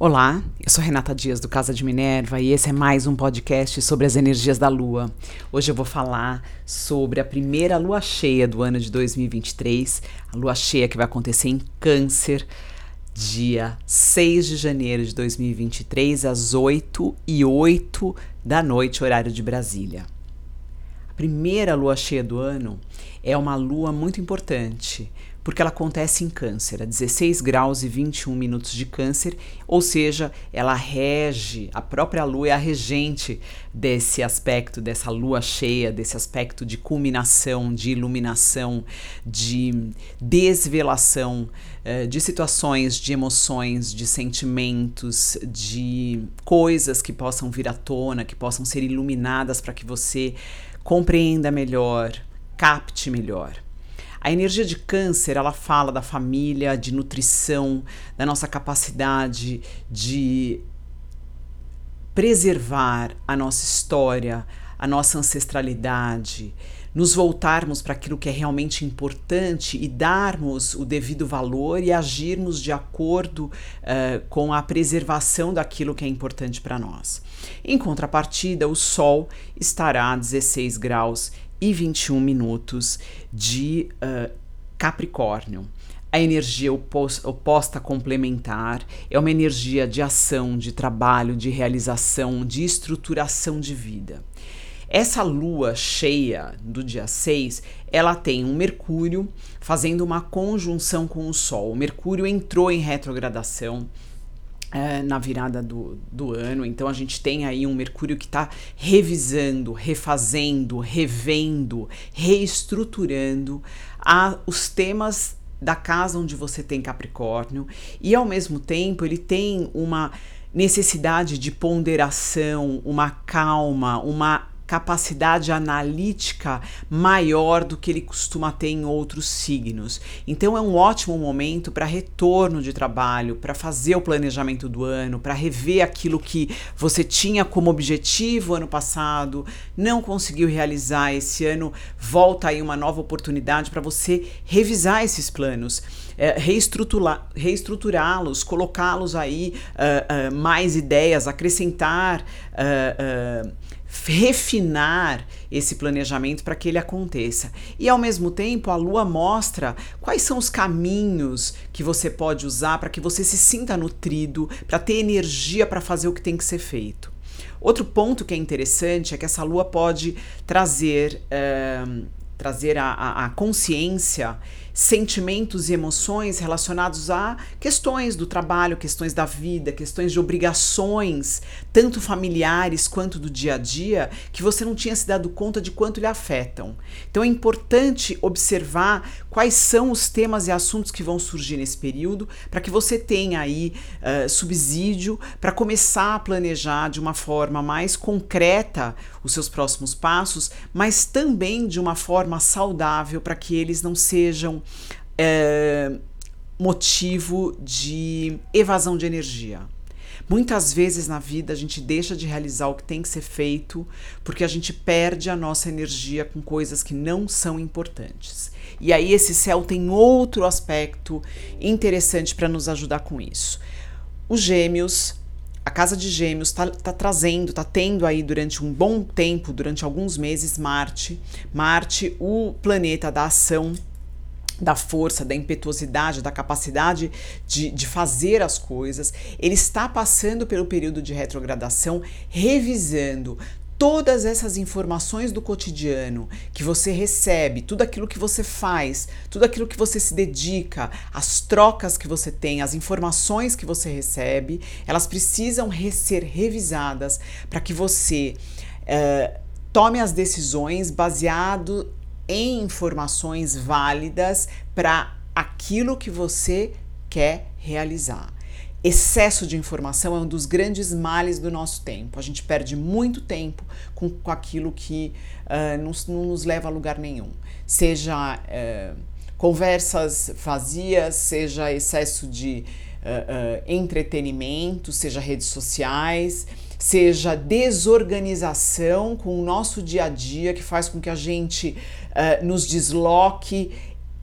Olá, eu sou Renata Dias do Casa de Minerva e esse é mais um podcast sobre as energias da Lua. Hoje eu vou falar sobre a primeira lua cheia do ano de 2023, a lua cheia que vai acontecer em Câncer, dia 6 de janeiro de 2023, às 8 e 8 da noite, horário de Brasília. A primeira lua cheia do ano é uma lua muito importante, porque ela acontece em Câncer, a 16 graus e 21 minutos de Câncer, ou seja, ela rege, a própria lua é a regente desse aspecto, dessa lua cheia, desse aspecto de culminação, de iluminação, de desvelação eh, de situações, de emoções, de sentimentos, de coisas que possam vir à tona, que possam ser iluminadas para que você compreenda melhor, capte melhor. A energia de câncer, ela fala da família, de nutrição, da nossa capacidade de preservar a nossa história, a nossa ancestralidade, nos voltarmos para aquilo que é realmente importante e darmos o devido valor e agirmos de acordo uh, com a preservação daquilo que é importante para nós. Em contrapartida, o Sol estará a 16 graus e 21 minutos de uh, Capricórnio. A energia oposta complementar é uma energia de ação, de trabalho, de realização, de estruturação de vida. Essa lua cheia do dia 6, ela tem um Mercúrio fazendo uma conjunção com o Sol. O Mercúrio entrou em retrogradação é, na virada do, do ano. Então a gente tem aí um Mercúrio que está revisando, refazendo, revendo, reestruturando a, os temas da casa onde você tem Capricórnio e ao mesmo tempo ele tem uma necessidade de ponderação, uma calma, uma capacidade analítica maior do que ele costuma ter em outros signos. Então é um ótimo momento para retorno de trabalho, para fazer o planejamento do ano, para rever aquilo que você tinha como objetivo ano passado, não conseguiu realizar esse ano, volta aí uma nova oportunidade para você revisar esses planos. É, reestruturá-los, colocá-los aí uh, uh, mais ideias, acrescentar uh, refinar esse planejamento para que ele aconteça. E ao mesmo tempo, a lua mostra quais são os caminhos que você pode usar para que você se sinta nutrido, para ter energia para fazer o que tem que ser feito. Outro ponto que é interessante é que essa lua pode trazer, uh, trazer a, a, a consciência sentimentos e emoções relacionados a questões do trabalho, questões da vida, questões de obrigações, tanto familiares quanto do dia a dia, que você não tinha se dado conta de quanto lhe afetam. Então é importante observar quais são os temas e assuntos que vão surgir nesse período, para que você tenha aí uh, subsídio para começar a planejar de uma forma mais concreta os seus próximos passos, mas também de uma forma saudável para que eles não sejam é, motivo de evasão de energia. Muitas vezes na vida a gente deixa de realizar o que tem que ser feito porque a gente perde a nossa energia com coisas que não são importantes. E aí esse céu tem outro aspecto interessante para nos ajudar com isso. Os gêmeos, a casa de gêmeos está tá trazendo, está tendo aí durante um bom tempo, durante alguns meses, Marte. Marte, o planeta da ação, da força, da impetuosidade, da capacidade de, de fazer as coisas, ele está passando pelo período de retrogradação, revisando todas essas informações do cotidiano que você recebe, tudo aquilo que você faz, tudo aquilo que você se dedica, as trocas que você tem, as informações que você recebe, elas precisam ser revisadas para que você uh, tome as decisões baseado em informações válidas para aquilo que você quer realizar. Excesso de informação é um dos grandes males do nosso tempo. A gente perde muito tempo com, com aquilo que uh, não, não, nos leva a lugar nenhum. Seja uh, conversas vazias, seja excesso de uh, entretenimento, seja redes sociais seja desorganização com o nosso dia a dia, que faz com que a gente uh, nos desloque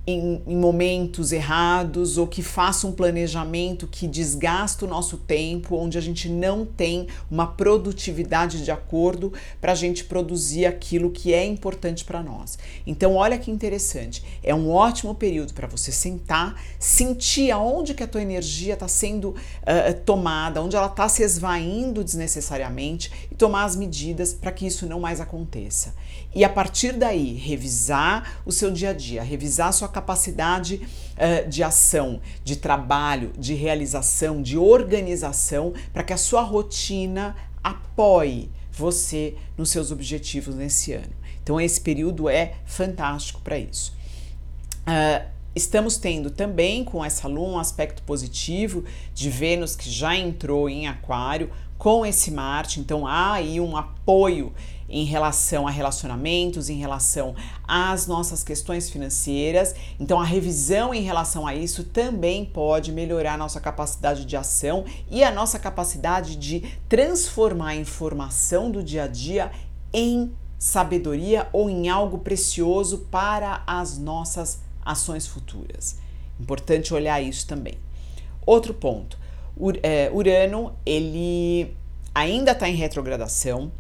em, em, momentos errados ou que faça um planejamento que desgasta o nosso tempo, onde a gente não tem uma produtividade de acordo para a gente produzir aquilo que é importante para nós. Então, olha que interessante, é um ótimo período para você sentar, sentir aonde que a tua energia está sendo uh, tomada, onde ela está se esvaindo desnecessariamente e tomar as medidas para que isso não mais aconteça. E a partir daí, revisar o seu dia a dia, revisar a sua capacidade uh, de ação, de trabalho, de realização, de organização, para que a sua rotina apoie você nos seus objetivos nesse ano. Então, esse período é fantástico para isso. Uh, Estamos tendo também com essa lua um aspecto positivo de Vênus que já entrou em Aquário com esse Marte, então há aí um apoio em relação a relacionamentos, em relação às nossas questões financeiras. Então, a revisão em relação a isso também pode melhorar a nossa capacidade de ação e a nossa capacidade de transformar a informação do dia a dia em sabedoria ou em algo precioso para as nossas ações futuras. Importante olhar isso também. Outro ponto, é, Urano ele ainda está em retrogradação,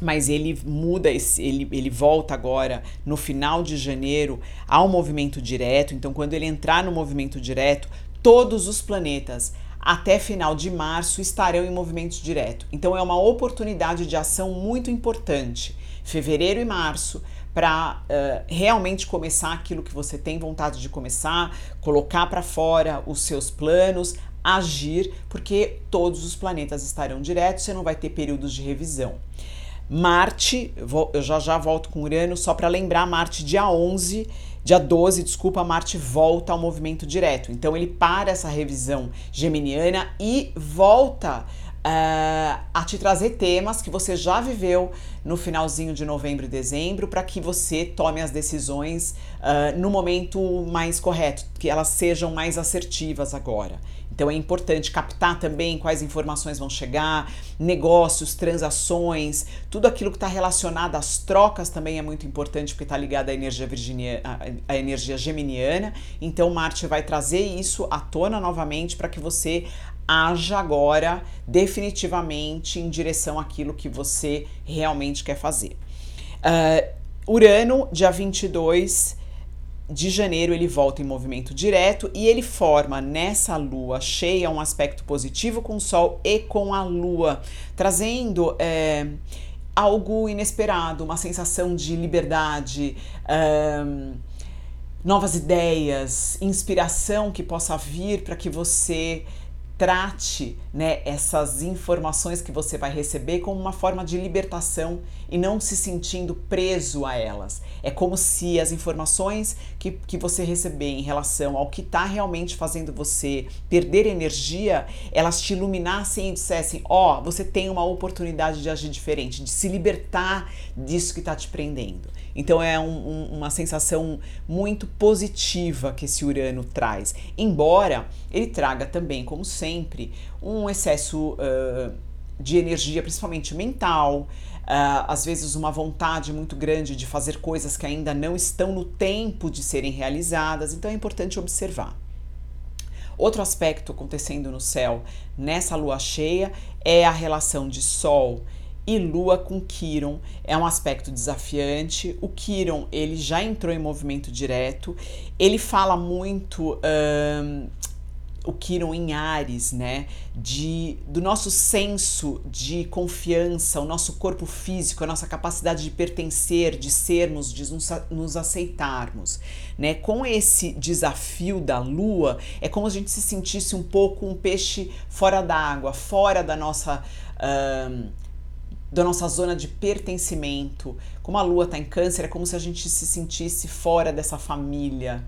mas ele muda, esse, ele, ele volta agora no final de janeiro ao movimento direto. Então, quando ele entrar no movimento direto, todos os planetas até final de março estarão em movimento direto. Então, é uma oportunidade de ação muito importante. Fevereiro e março para uh, realmente começar aquilo que você tem vontade de começar, colocar para fora os seus planos, agir, porque todos os planetas estarão diretos, você não vai ter períodos de revisão. Marte, eu já já volto com Urano, só para lembrar, Marte dia 11, dia 12, desculpa, Marte volta ao movimento direto. Então ele para essa revisão geminiana e volta uh, a te trazer temas que você já viveu no finalzinho de novembro e dezembro para que você tome as decisões uh, no momento mais correto, que elas sejam mais assertivas agora. Então é importante captar também quais informações vão chegar, negócios, transações, tudo aquilo que está relacionado às trocas também é muito importante porque está ligado à energia virginiana, à energia geminiana. Então Marte vai trazer isso à tona novamente para que você haja agora definitivamente em direção àquilo que você realmente quer fazer. Uh, Urano, dia 22 de janeiro, ele volta em movimento direto e ele forma nessa lua cheia um aspecto positivo com o Sol e com a lua, trazendo. É, algo inesperado, uma sensação de liberdade, um, novas ideias, inspiração que possa vir para que você trate né, essas informações que você vai receber como uma forma de libertação e não se sentindo preso a elas. É como se as informações que, que você receber em relação ao que está realmente fazendo você perder energia, elas te iluminassem e dissessem: Ó, oh, você tem uma oportunidade de agir diferente, de se libertar disso que está te prendendo. Então é um, um, uma sensação muito positiva que esse Urano traz, embora ele traga também, como sempre, um excesso uh, de energia, principalmente mental, Uh, às vezes uma vontade muito grande de fazer coisas que ainda não estão no tempo de serem realizadas, então é importante observar. Outro aspecto acontecendo no céu nessa lua cheia é a relação de Sol e Lua com Quiron é um aspecto desafiante. O Quiron ele já entrou em movimento direto. Ele fala muito o Quiron em Ares, né? De, do nosso senso de confiança, o nosso corpo físico, a nossa capacidade de pertencer, de sermos, de nos, nos aceitarmos, né? Com esse desafio da Lua, é como se a gente se sentisse um pouco um peixe fora d'água, fora da nossa da nossa zona de pertencimento. Como a lua está em câncer, é como se a gente se sentisse fora dessa família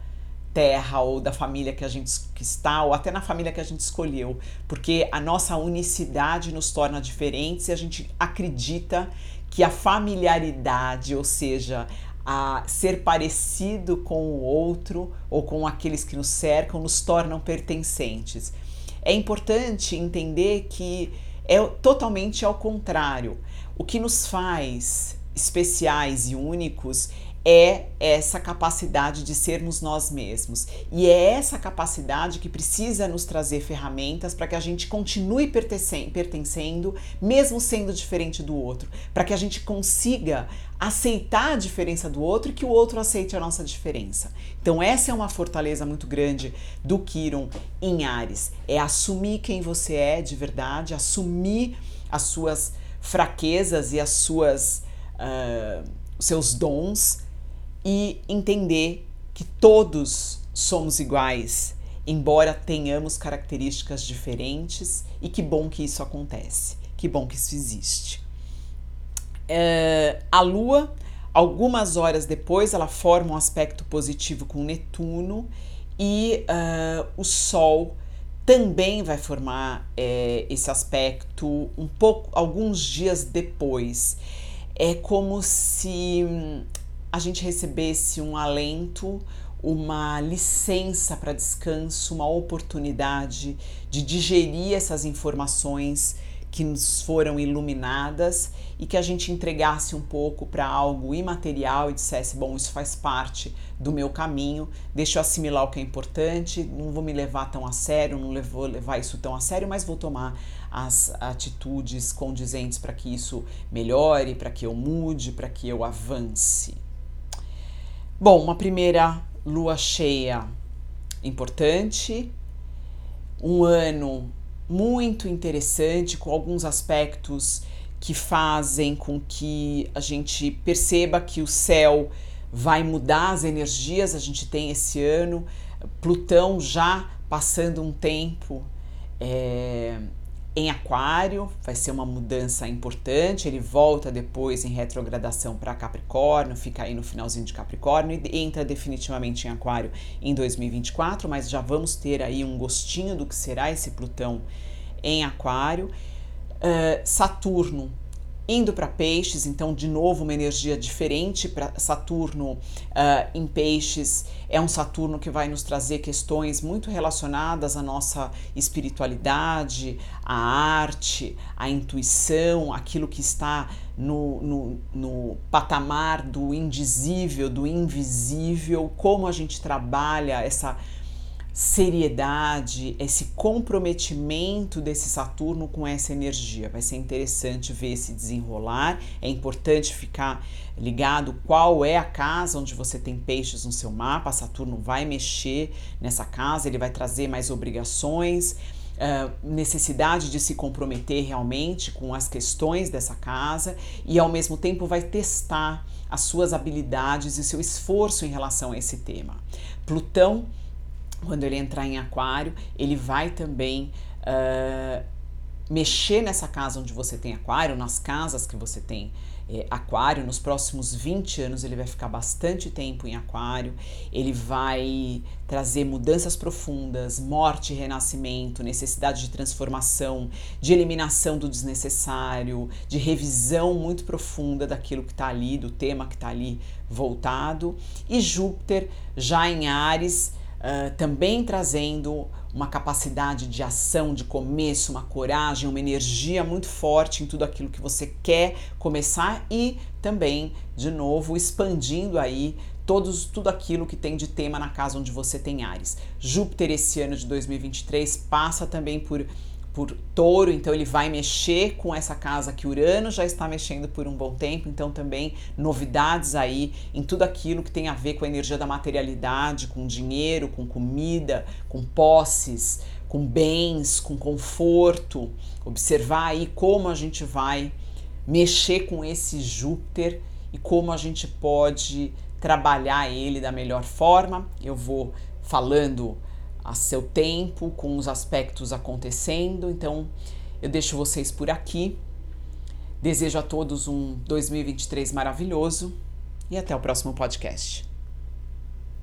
terra ou da família que a gente está ou até na família que a gente escolheu, porque a nossa unicidade nos torna diferentes e a gente acredita que a familiaridade, ou seja, a ser parecido com o outro ou com aqueles que nos cercam, nos tornam pertencentes. É importante entender que é totalmente ao contrário. O que nos faz especiais e únicos é essa capacidade de sermos nós mesmos. E é essa capacidade que precisa nos trazer ferramentas para que a gente continue pertencendo, mesmo sendo diferente do outro, para que a gente consiga aceitar a diferença do outro e que o outro aceite a nossa diferença. Então, essa é uma fortaleza muito grande do Kiron em Ares: é assumir quem você é de verdade, assumir as suas fraquezas e as suas. Uh, seus dons e entender que todos somos iguais, embora tenhamos características diferentes, e que bom que isso acontece, que bom que isso existe. É, a Lua, algumas horas depois, ela forma um aspecto positivo com Netuno e uh, o Sol também vai formar é, esse aspecto um pouco alguns dias depois. É como se a gente recebesse um alento, uma licença para descanso, uma oportunidade de digerir essas informações que nos foram iluminadas e que a gente entregasse um pouco para algo imaterial e dissesse: bom, isso faz parte do meu caminho, deixa eu assimilar o que é importante, não vou me levar tão a sério, não vou levar isso tão a sério, mas vou tomar as atitudes condizentes para que isso melhore, para que eu mude, para que eu avance. Bom, uma primeira lua cheia importante, um ano muito interessante, com alguns aspectos que fazem com que a gente perceba que o céu vai mudar as energias. A gente tem esse ano Plutão já passando um tempo é, em Aquário, vai ser uma mudança importante. Ele volta depois em retrogradação para Capricórnio, fica aí no finalzinho de Capricórnio e entra definitivamente em Aquário em 2024, mas já vamos ter aí um gostinho do que será esse Plutão em Aquário. Uh, Saturno indo para peixes, então de novo uma energia diferente para Saturno uh, em peixes. É um Saturno que vai nos trazer questões muito relacionadas à nossa espiritualidade, à arte, à intuição, aquilo que está no, no, no patamar do indizível, do invisível, como a gente trabalha essa seriedade, esse comprometimento desse Saturno com essa energia. Vai ser interessante ver esse desenrolar. É importante ficar ligado qual é a casa onde você tem peixes no seu mapa. Saturno vai mexer nessa casa, ele vai trazer mais obrigações. Uh, necessidade de se comprometer realmente com as questões dessa casa e ao mesmo tempo vai testar as suas habilidades e seu esforço em relação a esse tema. Plutão quando ele entrar em aquário, ele vai também uh, mexer nessa casa onde você tem aquário, nas casas que você tem é, aquário, nos próximos 20 anos ele vai ficar bastante tempo em aquário, ele vai trazer mudanças profundas, morte e renascimento, necessidade de transformação, de eliminação do desnecessário, de revisão muito profunda daquilo que está ali, do tema que está ali voltado, e Júpiter já em Ares uh, também trazendo uma capacidade de ação, de começo, uma coragem, uma energia muito forte em tudo aquilo que você quer começar e também, de novo, expandindo aí todos, tudo aquilo que tem de tema na casa onde você tem Ares. Júpiter esse ano de 2023 passa também por por touro, então ele vai mexer com essa casa que Urano já está mexendo por um bom tempo, então também novidades aí em tudo aquilo que tem a ver com a energia da materialidade, com dinheiro, com comida, com posses, com bens, com conforto. Observar aí como a gente vai mexer com esse Júpiter e como a gente pode trabalhar ele da melhor forma. Eu vou falando a seu tempo, com os aspectos acontecendo. Então, eu deixo vocês por aqui. Desejo a todos um 2023 maravilhoso e até o próximo podcast.